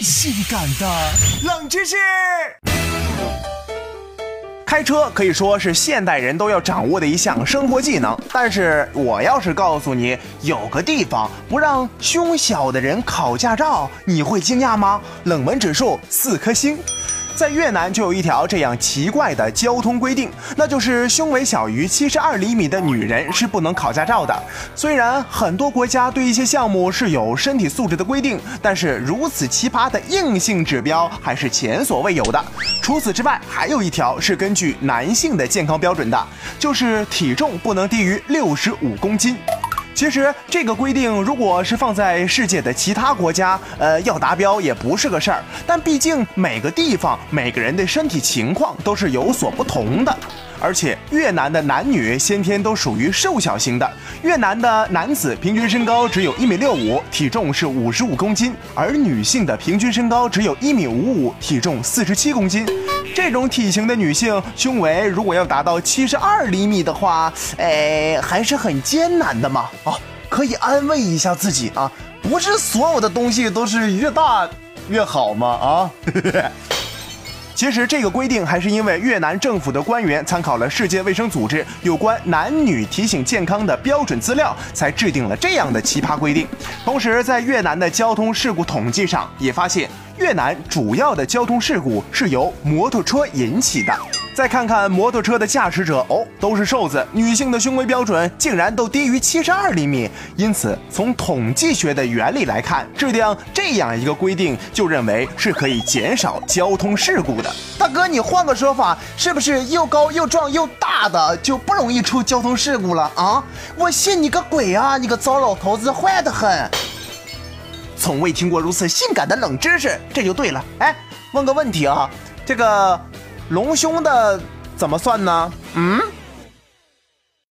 性感的冷知识。开车可以说是现代人都要掌握的一项生活技能，但是我要是告诉你有个地方不让胸小的人考驾照，你会惊讶吗？冷门指数四颗星。在越南就有一条这样奇怪的交通规定，那就是胸围小于七十二厘米的女人是不能考驾照的。虽然很多国家对一些项目是有身体素质的规定，但是如此奇葩的硬性指标还是前所未有的。除此之外，还有一条是根据男性的健康标准的，就是体重不能低于六十五公斤。其实这个规定，如果是放在世界的其他国家，呃，要达标也不是个事儿。但毕竟每个地方、每个人的身体情况都是有所不同的。而且越南的男女先天都属于瘦小型的，越南的男子平均身高只有一米六五，体重是五十五公斤，而女性的平均身高只有一米五五，体重四十七公斤。这种体型的女性胸围如果要达到七十二厘米的话，哎，还是很艰难的嘛。哦，可以安慰一下自己啊，不是所有的东西都是越大越好吗？啊。其实这个规定还是因为越南政府的官员参考了世界卫生组织有关男女提醒健康的标准资料，才制定了这样的奇葩规定。同时，在越南的交通事故统计上也发现，越南主要的交通事故是由摩托车引起的。再看看摩托车的驾驶者哦，都是瘦子，女性的胸围标准竟然都低于七十二厘米。因此，从统计学的原理来看，制定这样一个规定，就认为是可以减少交通事故的。大哥，你换个说法，是不是又高又壮又大的就不容易出交通事故了啊？我信你个鬼啊！你个糟老头子，坏得很。从未听过如此性感的冷知识，这就对了。哎，问个问题啊，这个。隆胸的怎么算呢？嗯。